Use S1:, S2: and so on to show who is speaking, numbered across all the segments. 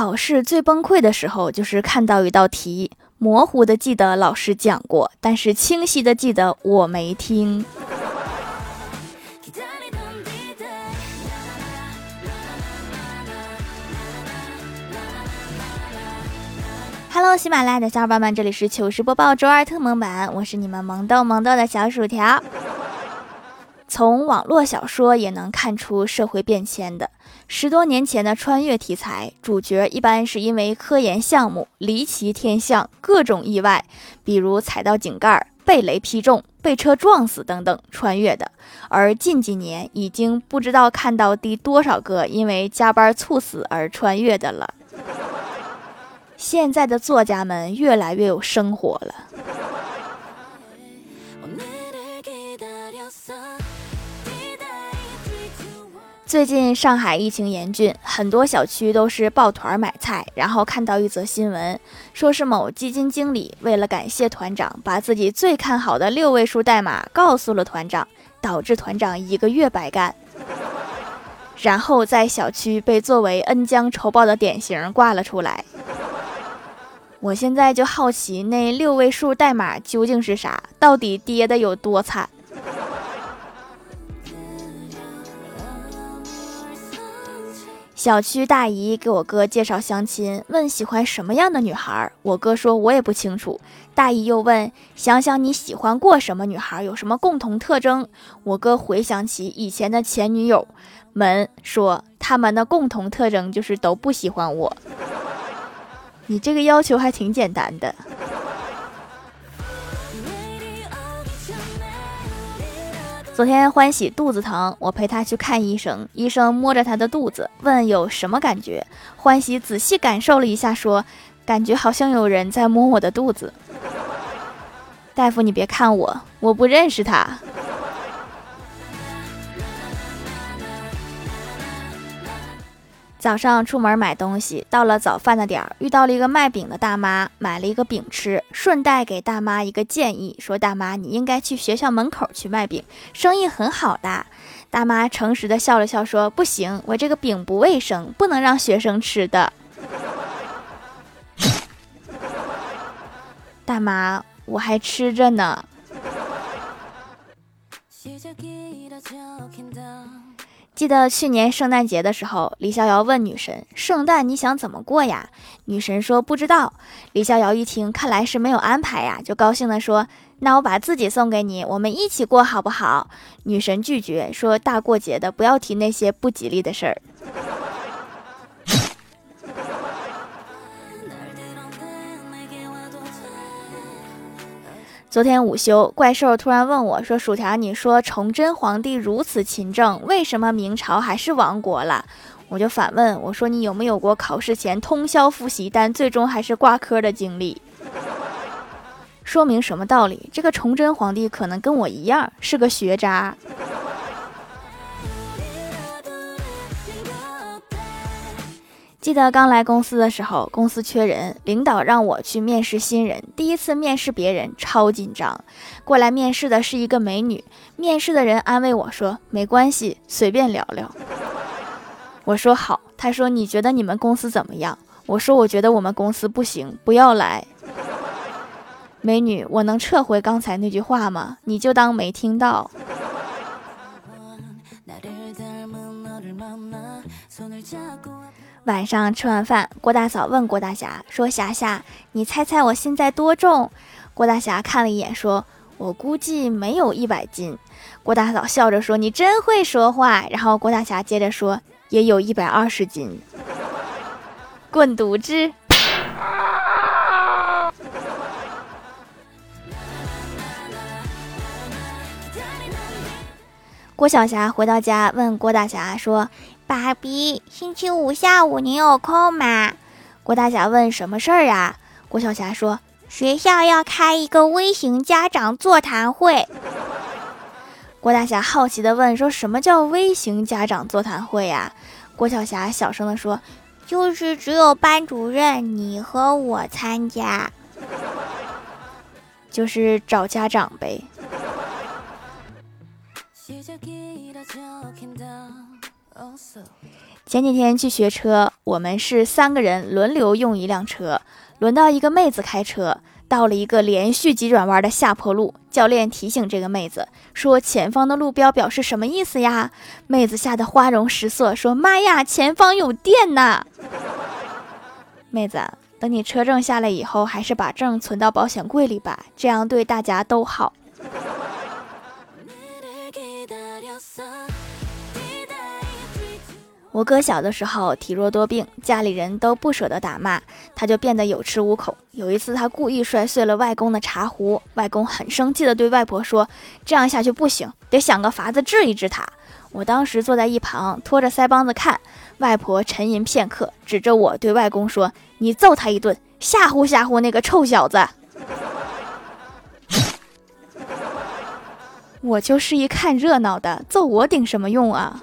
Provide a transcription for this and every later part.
S1: 考试最崩溃的时候，就是看到一道题，模糊的记得老师讲过，但是清晰的记得我没听。Hello，喜马拉雅的小伙伴们，这里是糗事播报周二特蒙版，我是你们萌豆萌豆的小薯条。从网络小说也能看出社会变迁的。十多年前的穿越题材，主角一般是因为科研项目离奇天象、各种意外，比如踩到井盖、被雷劈中、被车撞死等等穿越的。而近几年，已经不知道看到第多少个因为加班猝死而穿越的了。现在的作家们越来越有生活了。最近上海疫情严峻，很多小区都是抱团买菜。然后看到一则新闻，说是某基金经理为了感谢团长，把自己最看好的六位数代码告诉了团长，导致团长一个月白干。然后在小区被作为恩将仇报的典型挂了出来。我现在就好奇，那六位数代码究竟是啥？到底跌的有多惨？小区大姨给我哥介绍相亲，问喜欢什么样的女孩。我哥说，我也不清楚。大姨又问，想想你喜欢过什么女孩，有什么共同特征？我哥回想起以前的前女友们，说他们的共同特征就是都不喜欢我。你这个要求还挺简单的。昨天欢喜肚子疼，我陪他去看医生。医生摸着他的肚子，问有什么感觉。欢喜仔细感受了一下，说：“感觉好像有人在摸我的肚子。”大夫，你别看我，我不认识他。早上出门买东西，到了早饭的点儿，遇到了一个卖饼的大妈，买了一个饼吃，顺带给大妈一个建议，说：“大妈，你应该去学校门口去卖饼，生意很好的。”大妈诚实的笑了笑，说：“不行，我这个饼不卫生，不能让学生吃的。”大妈，我还吃着呢。记得去年圣诞节的时候，李逍遥问女神：“圣诞你想怎么过呀？”女神说：“不知道。”李逍遥一听，看来是没有安排呀，就高兴地说：“那我把自己送给你，我们一起过好不好？”女神拒绝说：“大过节的，不要提那些不吉利的事儿。”昨天午休，怪兽突然问我说：“薯条，你说崇祯皇帝如此勤政，为什么明朝还是亡国了？”我就反问我说：“你有没有过考试前通宵复习，但最终还是挂科的经历？”说明什么道理？这个崇祯皇帝可能跟我一样是个学渣。记得刚来公司的时候，公司缺人，领导让我去面试新人。第一次面试别人，超紧张。过来面试的是一个美女，面试的人安慰我说：“没关系，随便聊聊。”我说好。他说：“你觉得你们公司怎么样？”我说：“我觉得我们公司不行，不要来。”美女，我能撤回刚才那句话吗？你就当没听到。晚上吃完饭，郭大嫂问郭大侠说：“霞霞，你猜猜我现在多重？”郭大侠看了一眼，说：“我估计没有一百斤。”郭大嫂笑着说：“你真会说话。”然后郭大侠接着说：“也有一百二十斤。”滚犊子！郭晓霞回到家，问郭大侠说。爸比，星期五下午你有空吗？郭大侠问：“什么事儿啊？”郭晓霞说：“学校要开一个微型家长座谈会。”郭大侠好奇地问：“说什么叫微型家长座谈会呀？”郭晓霞小声地说：“就是只有班主任你和我参加，就是找家长呗。”前几天去学车，我们是三个人轮流用一辆车，轮到一个妹子开车，到了一个连续急转弯的下坡路，教练提醒这个妹子说：“前方的路标表示什么意思呀？”妹子吓得花容失色，说：“妈呀，前方有电呐！” 妹子，等你车证下来以后，还是把证存到保险柜里吧，这样对大家都好。我哥小的时候体弱多病，家里人都不舍得打骂，他就变得有恃无恐。有一次，他故意摔碎了外公的茶壶，外公很生气的对外婆说：“这样下去不行，得想个法子治一治他。”我当时坐在一旁，拖着腮帮子看。外婆沉吟片刻，指着我对外公说：“你揍他一顿，吓唬吓唬那个臭小子。”我就是一看热闹的，揍我顶什么用啊？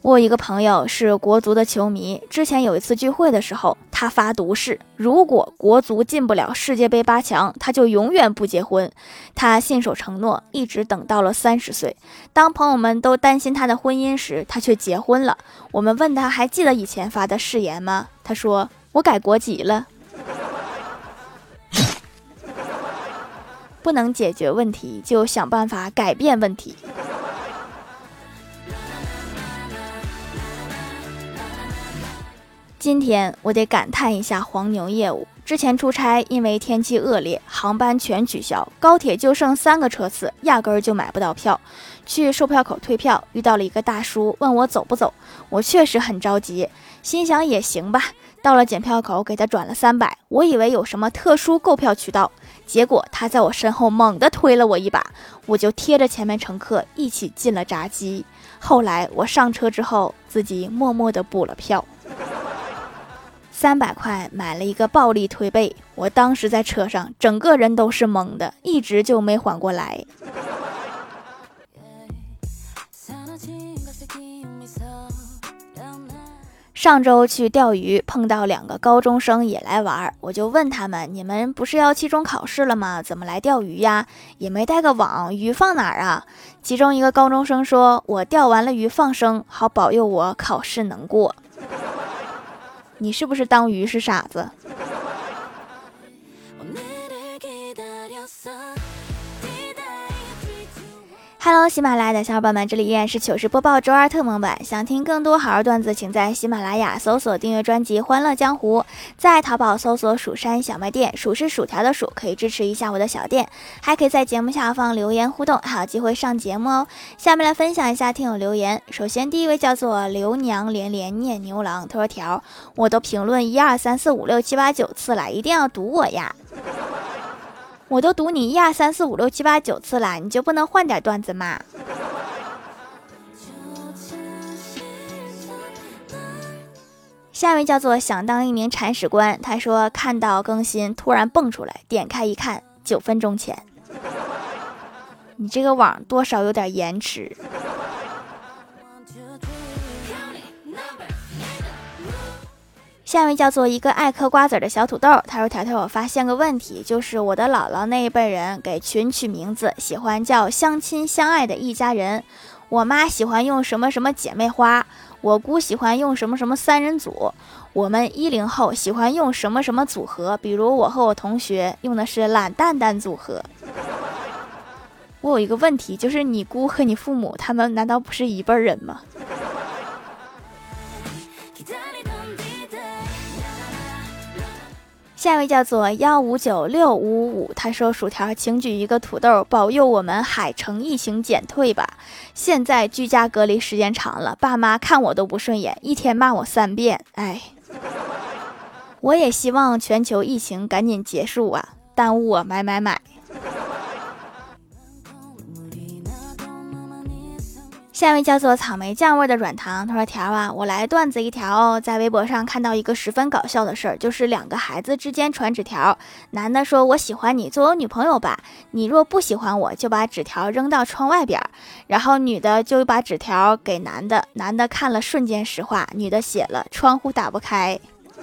S1: 我一个朋友是国足的球迷，之前有一次聚会的时候，他发毒誓，如果国足进不了世界杯八强，他就永远不结婚。他信守承诺，一直等到了三十岁。当朋友们都担心他的婚姻时，他却结婚了。我们问他还记得以前发的誓言吗？他说：“我改国籍了。” 不能解决问题，就想办法改变问题。今天我得感叹一下黄牛业务。之前出差，因为天气恶劣，航班全取消，高铁就剩三个车次，压根儿就买不到票。去售票口退票，遇到了一个大叔，问我走不走。我确实很着急，心想也行吧。到了检票口，给他转了三百。我以为有什么特殊购票渠道，结果他在我身后猛地推了我一把，我就贴着前面乘客一起进了闸机。后来我上车之后，自己默默地补了票。三百块买了一个暴力推背，我当时在车上，整个人都是懵的，一直就没缓过来。上周去钓鱼，碰到两个高中生也来玩，我就问他们：“你们不是要期中考试了吗？怎么来钓鱼呀？也没带个网，鱼放哪儿啊？”其中一个高中生说：“我钓完了鱼放生，好保佑我考试能过。”你是不是当鱼是傻子？？Hello，喜马拉雅的小伙伴们，这里依然是糗事播报周二特蒙版。想听更多好玩段子，请在喜马拉雅搜索订阅专辑《欢乐江湖》，在淘宝搜索“蜀山小卖店”，数是薯条的数，可以支持一下我的小店。还可以在节目下方留言互动，还有机会上节目哦。下面来分享一下听友留言。首先，第一位叫做刘娘连连念牛郎，他说：“条，我都评论一二三四五六七八九次了，一定要读我呀。”我都读你一二三四五六七八九次了，你就不能换点段子吗？下一位叫做想当一名铲屎官，他说看到更新突然蹦出来，点开一看，九分钟前。你这个网多少有点延迟。下面叫做一个爱嗑瓜子的小土豆，他说：“条条，我发现个问题，就是我的姥姥那一辈人给群取名字，喜欢叫相亲相爱的一家人。我妈喜欢用什么什么姐妹花，我姑喜欢用什么什么三人组，我们一零后喜欢用什么什么组合，比如我和我同学用的是懒蛋蛋组合。我有一个问题，就是你姑和你父母他们难道不是一辈人吗？”下一位叫做幺五九六五五五，他说：“薯条，请举一个土豆，保佑我们海城疫情减退吧。现在居家隔离时间长了，爸妈看我都不顺眼，一天骂我三遍。哎，我也希望全球疫情赶紧结束啊，耽误我买买买。”下一位叫做草莓酱味的软糖，他说：“条啊，我来段子一条哦。在微博上看到一个十分搞笑的事儿，就是两个孩子之间传纸条，男的说我喜欢你，做我女朋友吧。你若不喜欢我，就把纸条扔到窗外边。然后女的就把纸条给男的，男的看了瞬间石化，女的写了窗户打不开。”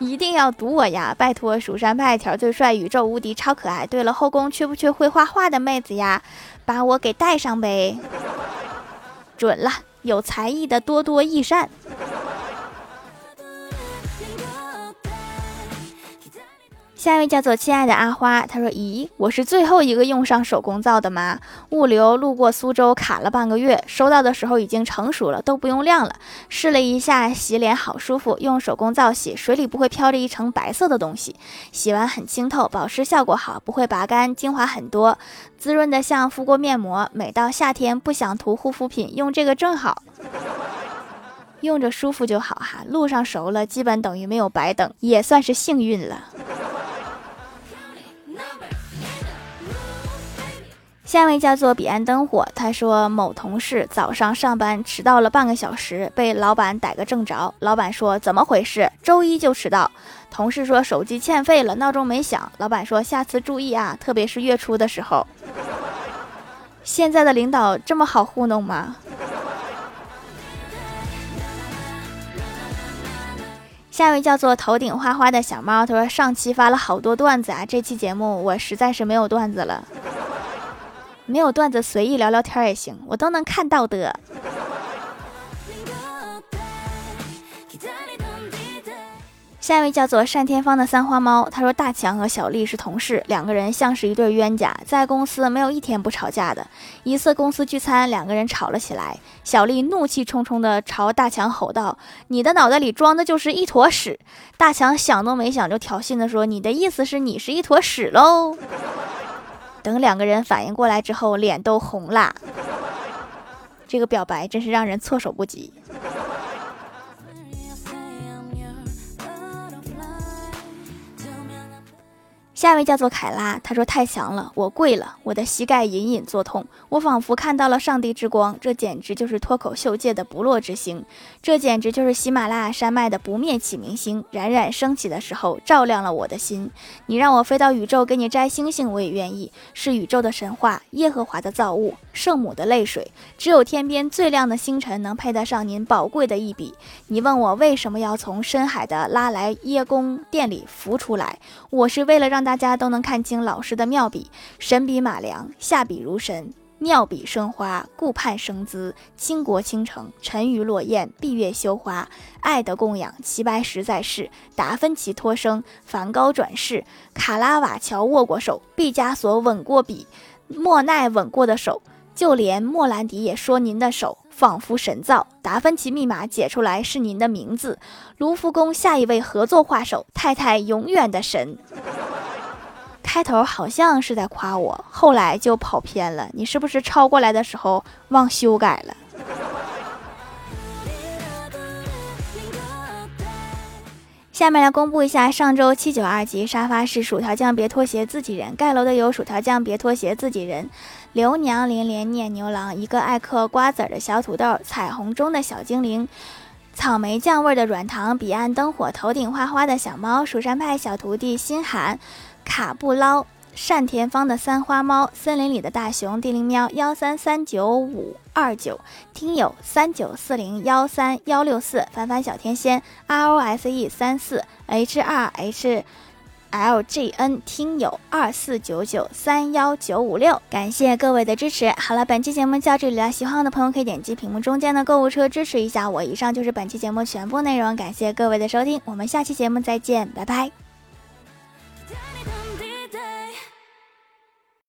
S1: 一定要读我呀！拜托，蜀山派条最帅，宇宙无敌，超可爱。对了，后宫缺不缺会画画的妹子呀？把我给带上呗！准了，有才艺的多多益善。下一位叫做亲爱的阿花，他说：“咦，我是最后一个用上手工皂的吗？物流路过苏州卡了半个月，收到的时候已经成熟了，都不用晾了。试了一下，洗脸好舒服，用手工皂洗，水里不会飘着一层白色的东西，洗完很清透，保湿效果好，不会拔干，精华很多，滋润的像敷过面膜。每到夏天不想涂护肤品，用这个正好，用着舒服就好哈。路上熟了，基本等于没有白等，也算是幸运了。”下一位叫做彼岸灯火，他说某同事早上上班迟到了半个小时，被老板逮个正着。老板说怎么回事？周一就迟到。同事说手机欠费了，闹钟没响。老板说下次注意啊，特别是月初的时候。现在的领导这么好糊弄吗？下一位叫做头顶花花的小猫，他说上期发了好多段子啊，这期节目我实在是没有段子了。没有段子，随意聊聊天也行，我都能看到的。下一位叫做单天芳的三花猫，他说大强和小丽是同事，两个人像是一对冤家，在公司没有一天不吵架的。一次公司聚餐，两个人吵了起来，小丽怒气冲冲地朝大强吼道：“你的脑袋里装的就是一坨屎！”大强想都没想就挑衅地说：“你的意思是你是一坨屎喽？”等两个人反应过来之后，脸都红了。这个表白真是让人措手不及。下一位叫做凯拉，他说太强了，我跪了，我的膝盖隐隐作痛，我仿佛看到了上帝之光，这简直就是脱口秀界的不落之星，这简直就是喜马拉雅山脉的不灭启明星，冉冉升起的时候照亮了我的心。你让我飞到宇宙给你摘星星，我也愿意。是宇宙的神话，耶和华的造物，圣母的泪水，只有天边最亮的星辰能配得上您宝贵的一笔。你问我为什么要从深海的拉莱耶宫殿里浮出来，我是为了让大。大家都能看清老师的妙笔，神笔马良，下笔如神，妙笔生花，顾盼生姿，倾国倾城，沉鱼落雁，闭月羞花，爱的供养，齐白石在世，达芬奇托生，梵高转世，卡拉瓦乔握过手，毕加索吻过笔，莫奈吻过的手，就连莫兰迪也说您的手。仿佛神造，达芬奇密码解出来是您的名字。卢浮宫下一位合作画手，太太永远的神。开头好像是在夸我，后来就跑偏了。你是不是抄过来的时候忘修改了？下面来公布一下上周七九二级沙发是薯条酱别拖鞋自己人盖楼的有薯条酱别拖鞋自己人。刘娘连连念牛郎，一个爱嗑瓜子儿的小土豆，彩虹中的小精灵，草莓酱味的软糖，彼岸灯火，头顶花花的小猫，蜀山派小徒弟心寒，卡布捞，单田芳的三花猫，森林里的大熊，地灵喵幺三三九五二九，听友三九四零幺三幺六四，凡凡小天仙，R O S E 三四 H 二 H。LGN 听友二四九九三幺九五六，感谢各位的支持。好了，本期节目就到这里了，喜欢我的朋友可以点击屏幕中间的购物车支持一下我。以上就是本期节目全部内容，感谢各位的收听，我们下期节目再见，拜拜。